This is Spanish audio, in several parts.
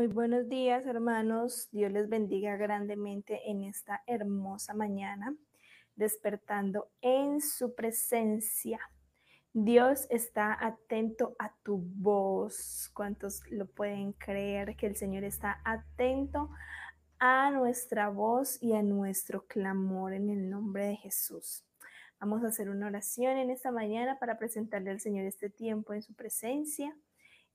Muy buenos días, hermanos. Dios les bendiga grandemente en esta hermosa mañana, despertando en su presencia. Dios está atento a tu voz. ¿Cuántos lo pueden creer que el Señor está atento a nuestra voz y a nuestro clamor en el nombre de Jesús? Vamos a hacer una oración en esta mañana para presentarle al Señor este tiempo en su presencia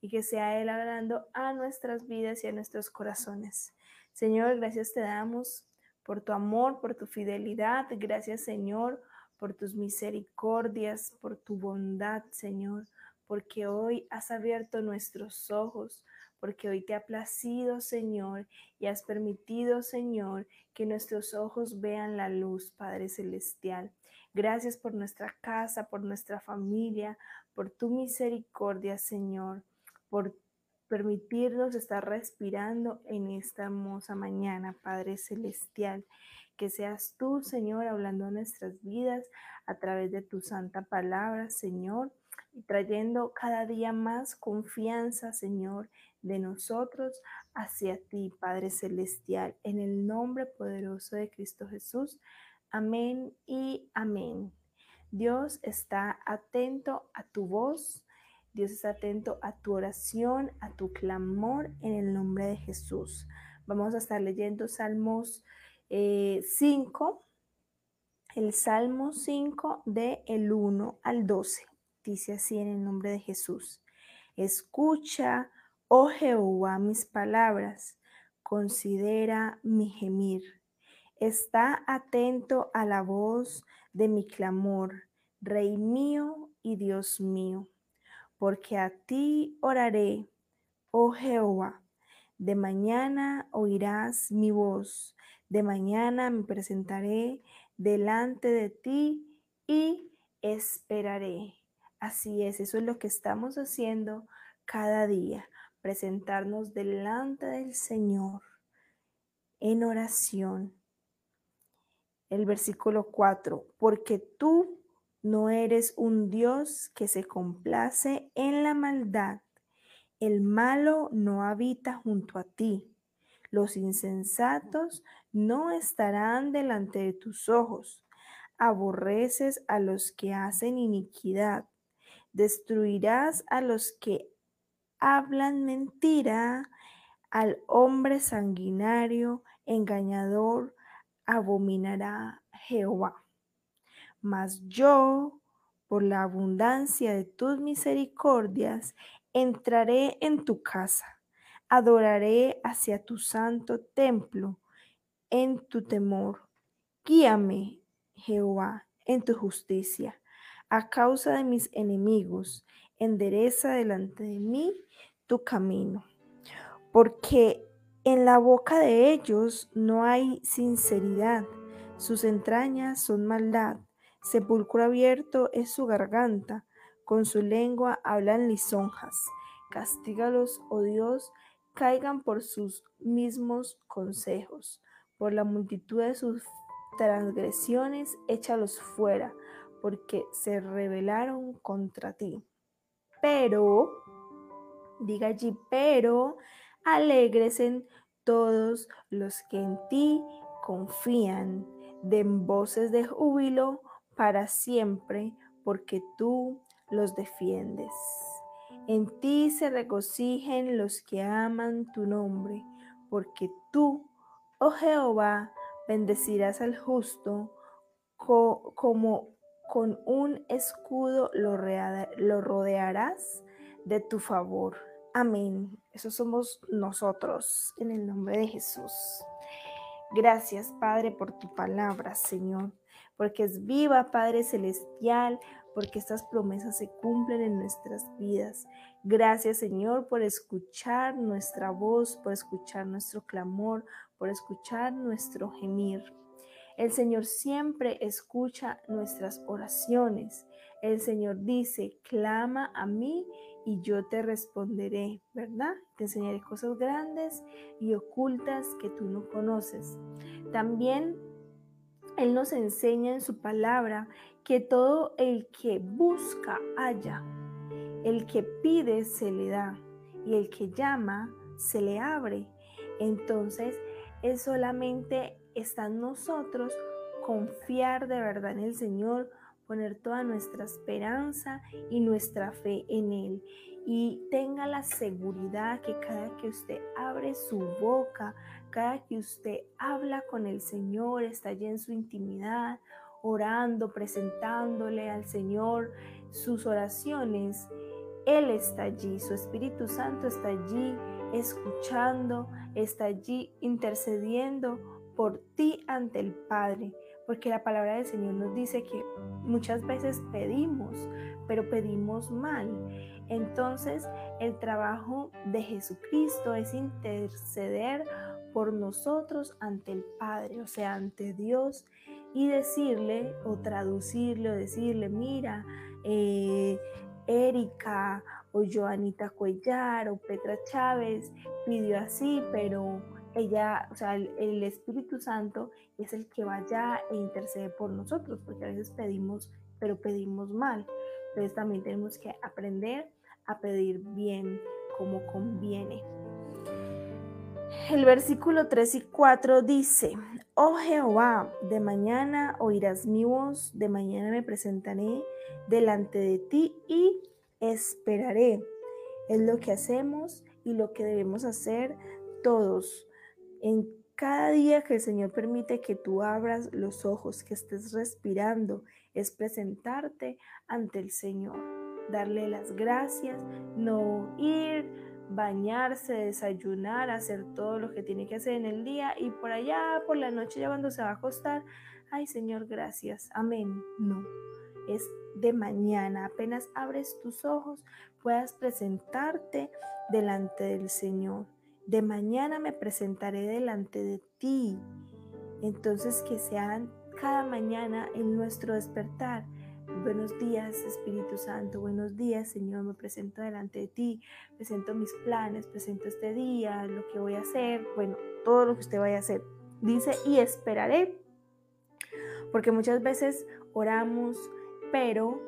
y que sea Él hablando a nuestras vidas y a nuestros corazones. Señor, gracias te damos por tu amor, por tu fidelidad. Gracias, Señor, por tus misericordias, por tu bondad, Señor, porque hoy has abierto nuestros ojos, porque hoy te ha placido, Señor, y has permitido, Señor, que nuestros ojos vean la luz, Padre Celestial. Gracias por nuestra casa, por nuestra familia, por tu misericordia, Señor por permitirnos estar respirando en esta hermosa mañana, Padre Celestial. Que seas tú, Señor, hablando nuestras vidas a través de tu santa palabra, Señor, y trayendo cada día más confianza, Señor, de nosotros hacia ti, Padre Celestial, en el nombre poderoso de Cristo Jesús. Amén y amén. Dios está atento a tu voz Dios está atento a tu oración, a tu clamor en el nombre de Jesús. Vamos a estar leyendo Salmos 5, eh, el Salmo 5 de el 1 al 12. Dice así en el nombre de Jesús. Escucha, oh Jehová, mis palabras, considera mi gemir. Está atento a la voz de mi clamor, Rey mío y Dios mío porque a ti oraré, oh Jehová. De mañana oirás mi voz, de mañana me presentaré delante de ti y esperaré. Así es, eso es lo que estamos haciendo cada día, presentarnos delante del Señor en oración. El versículo 4, porque tú no eres un Dios que se complace en la maldad. El malo no habita junto a ti. Los insensatos no estarán delante de tus ojos. Aborreces a los que hacen iniquidad. Destruirás a los que hablan mentira. Al hombre sanguinario, engañador, abominará Jehová. Mas yo, por la abundancia de tus misericordias, entraré en tu casa, adoraré hacia tu santo templo en tu temor. Guíame, Jehová, en tu justicia, a causa de mis enemigos, endereza delante de mí tu camino, porque en la boca de ellos no hay sinceridad, sus entrañas son maldad Sepulcro abierto es su garganta, con su lengua hablan lisonjas. Castígalos, oh Dios, caigan por sus mismos consejos. Por la multitud de sus transgresiones, échalos fuera, porque se rebelaron contra ti. Pero, diga allí, pero, alegresen todos los que en ti confían, den voces de júbilo para siempre, porque tú los defiendes. En ti se regocijen los que aman tu nombre, porque tú, oh Jehová, bendecirás al justo como con un escudo lo, lo rodearás de tu favor. Amén. Eso somos nosotros en el nombre de Jesús. Gracias, Padre, por tu palabra, Señor porque es viva, Padre Celestial, porque estas promesas se cumplen en nuestras vidas. Gracias, Señor, por escuchar nuestra voz, por escuchar nuestro clamor, por escuchar nuestro gemir. El Señor siempre escucha nuestras oraciones. El Señor dice, clama a mí y yo te responderé, ¿verdad? Te enseñaré cosas grandes y ocultas que tú no conoces. También él nos enseña en su palabra que todo el que busca halla, el que pide se le da y el que llama se le abre. Entonces, es solamente está en nosotros confiar de verdad en el Señor, poner toda nuestra esperanza y nuestra fe en Él. Y tenga la seguridad que cada que usted abre su boca, cada que usted habla con el Señor, está allí en su intimidad, orando, presentándole al Señor sus oraciones, Él está allí, su Espíritu Santo está allí escuchando, está allí intercediendo por ti ante el Padre, porque la palabra del Señor nos dice que muchas veces pedimos, pero pedimos mal. Entonces, el trabajo de Jesucristo es interceder por nosotros ante el Padre, o sea, ante Dios, y decirle o traducirle o decirle, mira, eh, Erika o Joanita Cuellar o Petra Chávez pidió así, pero ella, o sea, el, Espíritu Santo es el que vaya e intercede por nosotros, porque a veces pedimos, pero pedimos mal. Entonces también tenemos que aprender a pedir bien, como conviene. El versículo 3 y 4 dice, Oh Jehová, de mañana oirás mi voz, de mañana me presentaré delante de ti y esperaré. Es lo que hacemos y lo que debemos hacer todos. En cada día que el Señor permite que tú abras los ojos, que estés respirando, es presentarte ante el Señor, darle las gracias, no ir, bañarse, desayunar, hacer todo lo que tiene que hacer en el día y por allá, por la noche, ya cuando se va a acostar, ay Señor, gracias, amén. No, es de mañana, apenas abres tus ojos, puedas presentarte delante del Señor. De mañana me presentaré delante de ti. Entonces que sean cada mañana en nuestro despertar. Buenos días Espíritu Santo, buenos días Señor, me presento delante de ti, presento mis planes, presento este día, lo que voy a hacer, bueno, todo lo que usted vaya a hacer. Dice, y esperaré, porque muchas veces oramos, pero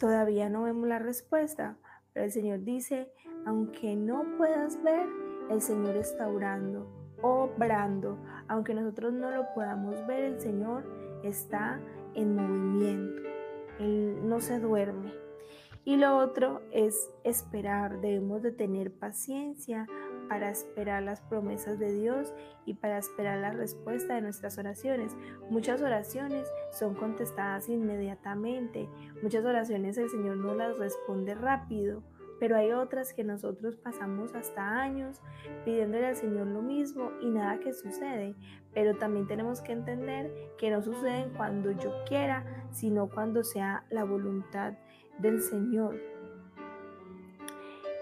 todavía no vemos la respuesta. Pero el Señor dice, aunque no puedas ver, el Señor está orando, obrando. Aunque nosotros no lo podamos ver, el Señor está en movimiento. Él no se duerme. Y lo otro es esperar. Debemos de tener paciencia para esperar las promesas de Dios y para esperar la respuesta de nuestras oraciones. Muchas oraciones son contestadas inmediatamente. Muchas oraciones el Señor no las responde rápido. Pero hay otras que nosotros pasamos hasta años pidiéndole al Señor lo mismo y nada que sucede. Pero también tenemos que entender que no suceden cuando yo quiera, sino cuando sea la voluntad del Señor.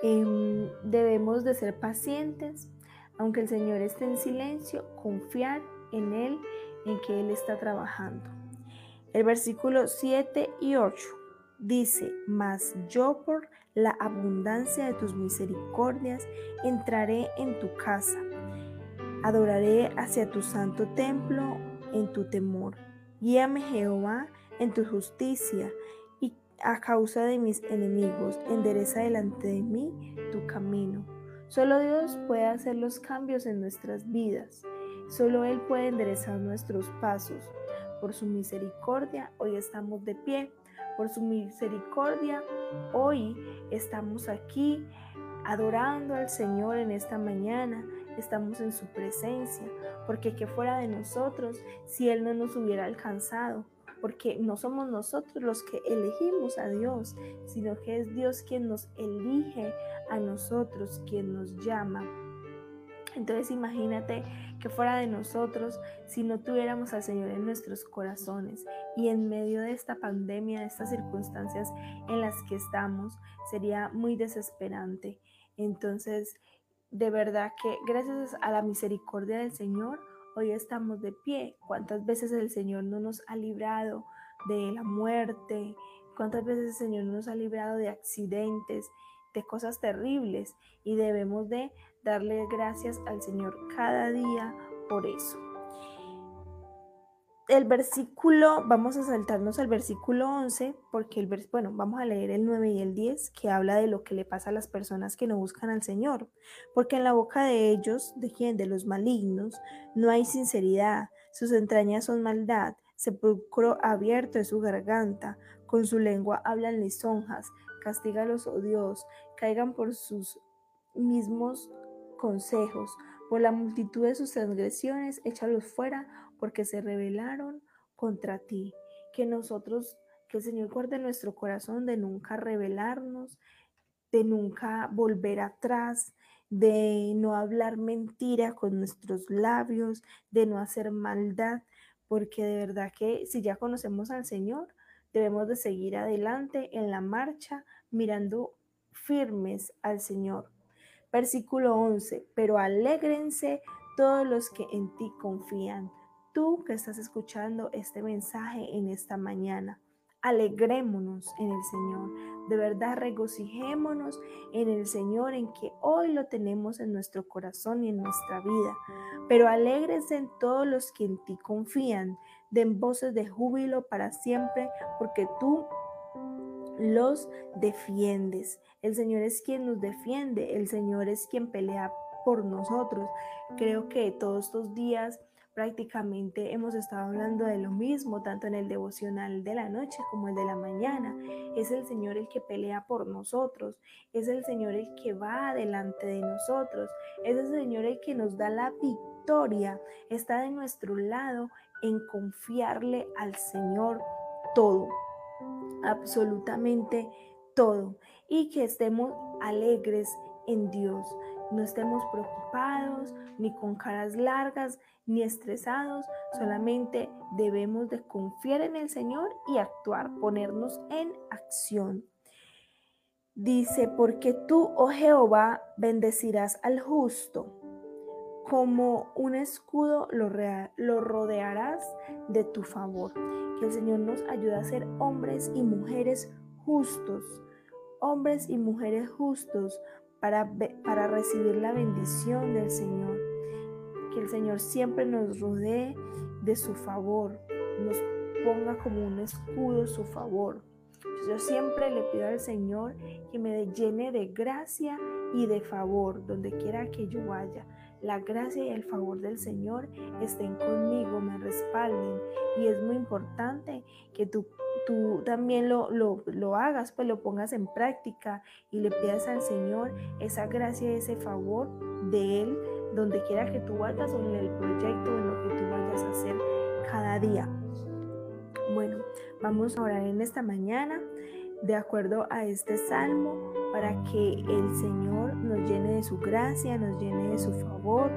Em, debemos de ser pacientes, aunque el Señor esté en silencio, confiar en Él, en que Él está trabajando. El versículo 7 y 8 dice, mas yo por la abundancia de tus misericordias entraré en tu casa, adoraré hacia tu santo templo en tu temor. Guíame Jehová en tu justicia a causa de mis enemigos, endereza delante de mí tu camino. Solo Dios puede hacer los cambios en nuestras vidas. Solo Él puede enderezar nuestros pasos. Por su misericordia, hoy estamos de pie. Por su misericordia, hoy estamos aquí adorando al Señor en esta mañana. Estamos en su presencia, porque que fuera de nosotros si Él no nos hubiera alcanzado porque no somos nosotros los que elegimos a Dios, sino que es Dios quien nos elige a nosotros, quien nos llama. Entonces imagínate que fuera de nosotros si no tuviéramos al Señor en nuestros corazones y en medio de esta pandemia, de estas circunstancias en las que estamos, sería muy desesperante. Entonces, de verdad que gracias a la misericordia del Señor, Hoy estamos de pie. ¿Cuántas veces el Señor no nos ha librado de la muerte? ¿Cuántas veces el Señor nos ha librado de accidentes, de cosas terribles? Y debemos de darle gracias al Señor cada día por eso. El versículo, vamos a saltarnos al versículo 11, porque el bueno, vamos a leer el 9 y el 10, que habla de lo que le pasa a las personas que no buscan al Señor, porque en la boca de ellos, de quien, de los malignos, no hay sinceridad, sus entrañas son maldad, sepulcro abierto es su garganta, con su lengua hablan lisonjas, castígalos, oh Dios, caigan por sus mismos consejos, por la multitud de sus transgresiones, échalos fuera, porque se rebelaron contra ti. Que nosotros, que el Señor guarde nuestro corazón de nunca rebelarnos, de nunca volver atrás, de no hablar mentira con nuestros labios, de no hacer maldad, porque de verdad que si ya conocemos al Señor, debemos de seguir adelante en la marcha, mirando firmes al Señor. Versículo 11, pero alégrense todos los que en ti confían tú que estás escuchando este mensaje en esta mañana. Alegrémonos en el Señor. De verdad, regocijémonos en el Señor, en que hoy lo tenemos en nuestro corazón y en nuestra vida. Pero alegrense en todos los que en ti confían. Den voces de júbilo para siempre, porque tú los defiendes. El Señor es quien nos defiende. El Señor es quien pelea por nosotros. Creo que todos estos días prácticamente hemos estado hablando de lo mismo, tanto en el devocional de la noche como el de la mañana. Es el Señor el que pelea por nosotros, es el Señor el que va adelante de nosotros, es el Señor el que nos da la victoria, está de nuestro lado en confiarle al Señor todo, absolutamente todo, y que estemos alegres en Dios no estemos preocupados, ni con caras largas, ni estresados, solamente debemos de confiar en el Señor y actuar, ponernos en acción. Dice, porque tú, oh Jehová, bendecirás al justo, como un escudo lo, lo rodearás de tu favor. Que el Señor nos ayude a ser hombres y mujeres justos, hombres y mujeres justos, para, recibir la bendición del Señor. Que el Señor siempre nos rodee de su favor, nos ponga como un escudo su favor. Yo siempre le pido al Señor que me llene de gracia y de favor donde quiera que yo vaya. La gracia y el favor del Señor estén conmigo, me respalden. Y es muy importante que tú tú también lo, lo, hagas, pues lo pongas en práctica y le pidas al Señor esa gracia ese favor de Él, donde quiera que tú vayas o en el proyecto en lo que tú vayas a hacer cada día. Bueno, vamos a orar en esta mañana de acuerdo a este salmo para que el Señor nos llene de su gracia, nos llene de su favor,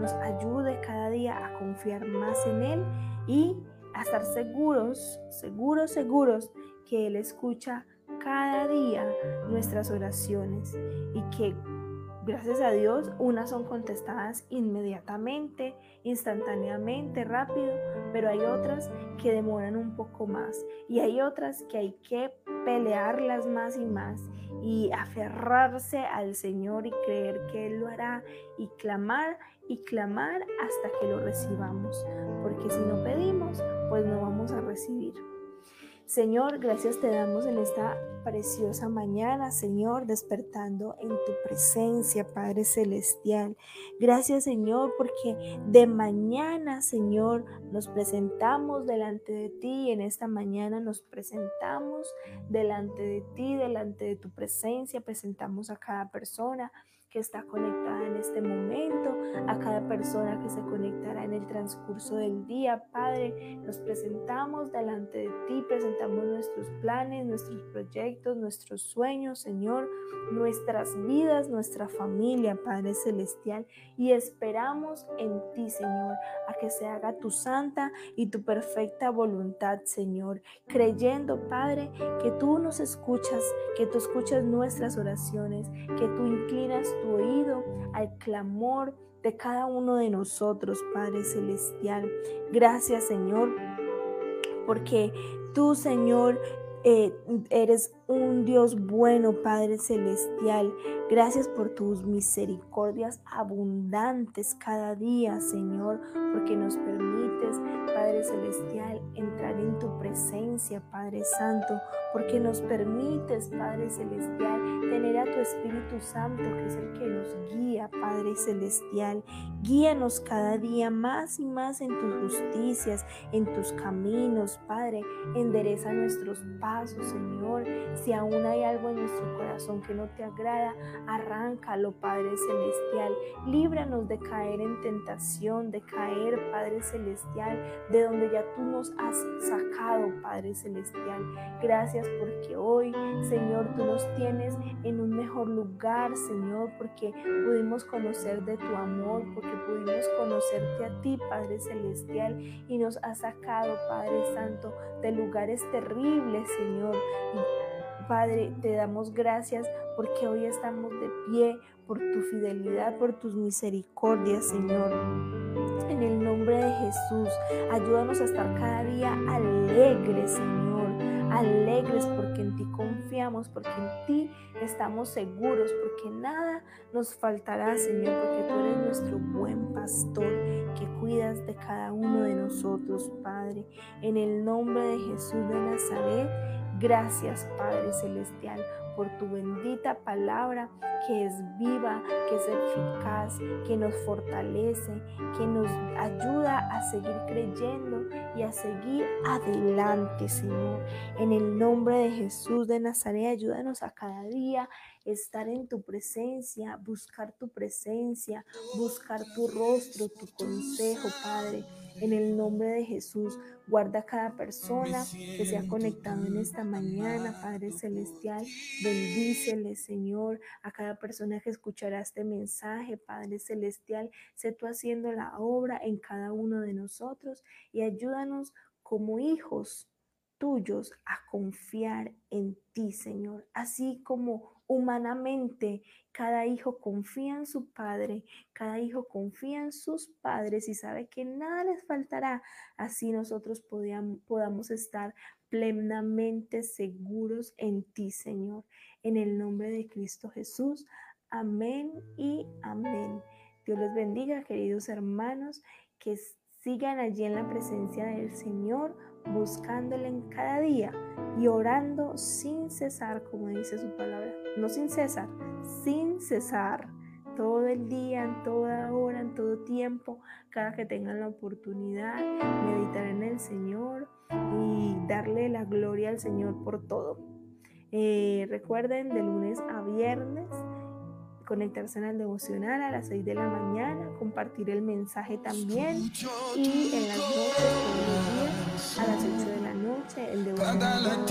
nos ayude cada día a confiar más en Él y a estar seguros, seguros, seguros que Él escucha cada día nuestras oraciones y que gracias a Dios unas son contestadas inmediatamente, instantáneamente, rápido, pero hay otras que demoran un poco más y hay otras que hay que pelearlas más y más y aferrarse al Señor y creer que Él lo hará y clamar y clamar hasta que lo recibamos, porque si no pedimos, pues no vamos a recibir. Señor, gracias te damos en esta preciosa mañana, Señor, despertando en tu presencia, Padre Celestial. Gracias, Señor, porque de mañana, Señor, nos presentamos delante de ti. En esta mañana nos presentamos delante de ti, delante de tu presencia. Presentamos a cada persona que está conectada en este momento, a cada persona que se conectará en el transcurso del día. Padre, nos presentamos delante de ti, presentamos nuestros planes, nuestros proyectos, nuestros sueños, Señor, nuestras vidas, nuestra familia, Padre Celestial, y esperamos en ti, Señor, a que se haga tu santa y tu perfecta voluntad, Señor, creyendo, Padre, que tú nos escuchas, que tú escuchas nuestras oraciones, que tú inclinas oído al clamor de cada uno de nosotros, Padre Celestial. Gracias, Señor, porque tú, Señor, eh, eres un Dios bueno, Padre Celestial. Gracias por tus misericordias abundantes cada día, Señor, porque nos permites, Padre Celestial, entrar en tu presencia, Padre Santo, porque nos permites, Padre Celestial, tener a tu Espíritu Santo, que es el que nos guía, Padre Celestial. Guíanos cada día más y más en tus justicias, en tus caminos, Padre. Endereza nuestros pasos, Señor. Si aún hay algo en nuestro corazón que no te agrada, arráncalo, Padre Celestial. Líbranos de caer en tentación, de caer, Padre Celestial, de donde ya tú nos has sacado, Padre Celestial. Gracias porque hoy, Señor, tú nos tienes en un mejor lugar, Señor, porque pudimos conocer de tu amor, porque pudimos conocerte a ti, Padre Celestial, y nos has sacado, Padre Santo, de lugares terribles, Señor. Padre, te damos gracias porque hoy estamos de pie por tu fidelidad, por tus misericordias, Señor. En el nombre de Jesús, ayúdanos a estar cada día alegres, Señor. Alegres porque en ti confiamos, porque en ti estamos seguros, porque nada nos faltará, Señor, porque tú eres nuestro buen pastor que cuidas de cada uno de nosotros, Padre. En el nombre de Jesús de Nazaret, Gracias Padre Celestial por tu bendita palabra que es viva, que es eficaz, que nos fortalece, que nos ayuda a seguir creyendo y a seguir adelante, Señor. En el nombre de Jesús de Nazaret, ayúdanos a cada día estar en tu presencia, buscar tu presencia, buscar tu rostro, tu consejo, Padre. En el nombre de Jesús, guarda a cada persona que se ha conectado en esta mañana, Padre Celestial. Bendícele, Señor, a cada persona que escuchará este mensaje, Padre Celestial. Sé tú haciendo la obra en cada uno de nosotros y ayúdanos como hijos tuyos a confiar en ti, Señor, así como humanamente cada hijo confía en su padre, cada hijo confía en sus padres y sabe que nada les faltará. Así nosotros podamos estar plenamente seguros en ti, Señor. En el nombre de Cristo Jesús. Amén y amén. Dios les bendiga, queridos hermanos, que sigan allí en la presencia del Señor buscándole en cada día y orando sin cesar, como dice su palabra. No sin cesar, sin cesar. Todo el día, en toda hora, en todo tiempo, cada que tengan la oportunidad, meditar en el Señor y darle la gloria al Señor por todo. Eh, recuerden, de lunes a viernes conectarse en el devocional a las 6 de la mañana, compartir el mensaje también y en las noches, a las 8 de la noche, el devocional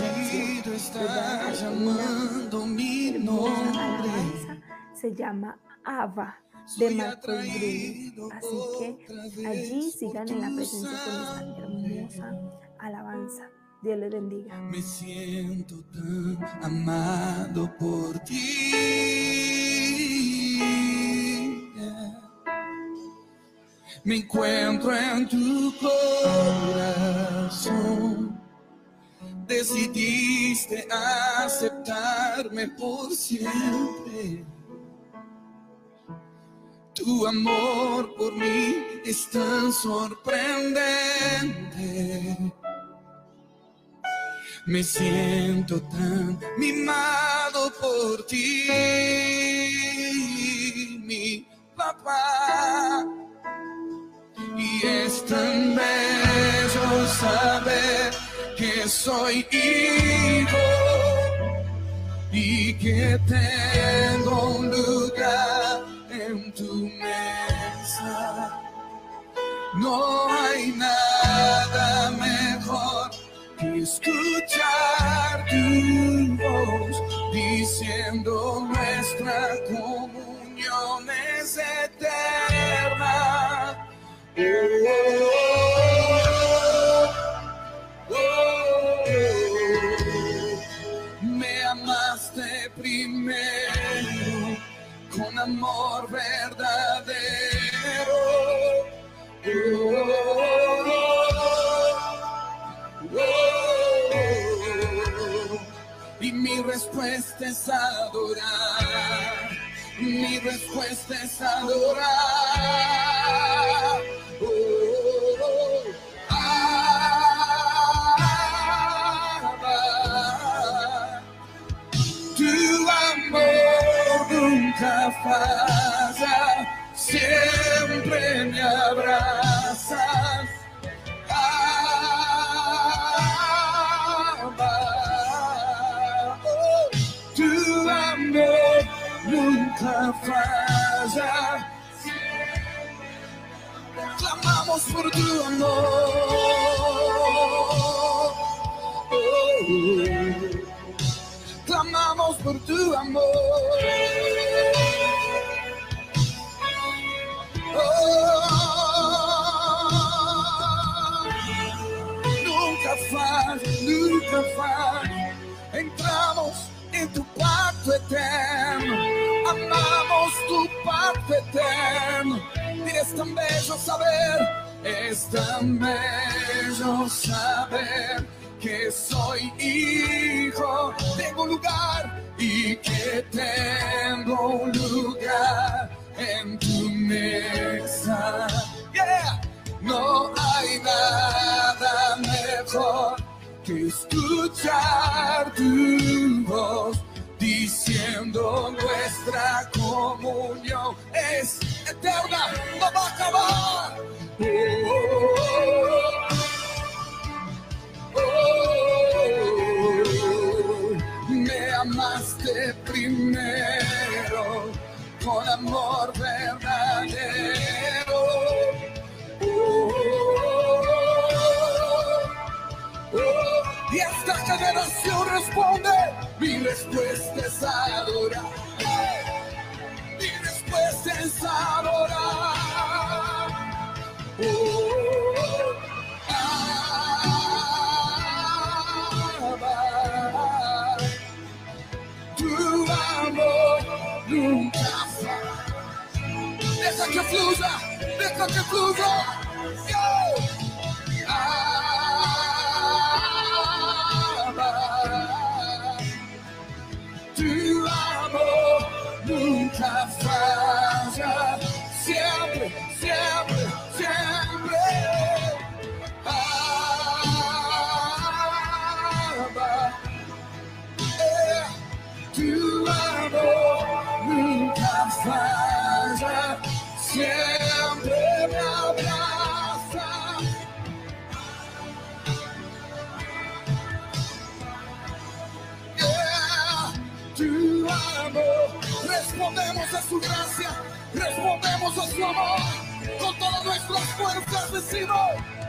se llama Ava de Marcos Bruno. Así que allí sigan en la presencia con esta hermosa alabanza. Dios les bendiga. Me siento tan amado por ti. Me encuentro en tu corazón. Decidiste aceptarme por siempre. Tu amor por mí es tan sorprendente. Me siento tan mimado por ti, mi papá es tan bello saber que soy hijo y que tengo un lugar en tu mesa. No hay nada mejor que escuchar tu voz diciendo nuestra comunión es eterna. Me amaste primero con amor verdadero. Y mi respuesta es adorar. Mi respuesta es adorar. Nunca falla, siempre me abrazas. Oh, Tu amor nunca falla. Clamamos por tu amor. Oh, por tu amor. Oh, nunca falla, nunca falla. Entramos en tu pacto eterno, amamos tu pacto eterno. Y es tan bello saber, es tan bello saber que soy hijo, tengo lugar y que tengo lugar en tu mesa. Yeah. No hay nada mejor que escuchar tu voz diciendo nuestra comunión es eterna, no va a acabar. Oh, oh, primero con amor verdadero. Oh, oh, oh. Y esta generación responde, mi respuesta es adorar. Deja que fluya, deja que fluya. Nunca respondemos a su gracia, respondemos a su amor, con todas nuestras fuerzas decimos.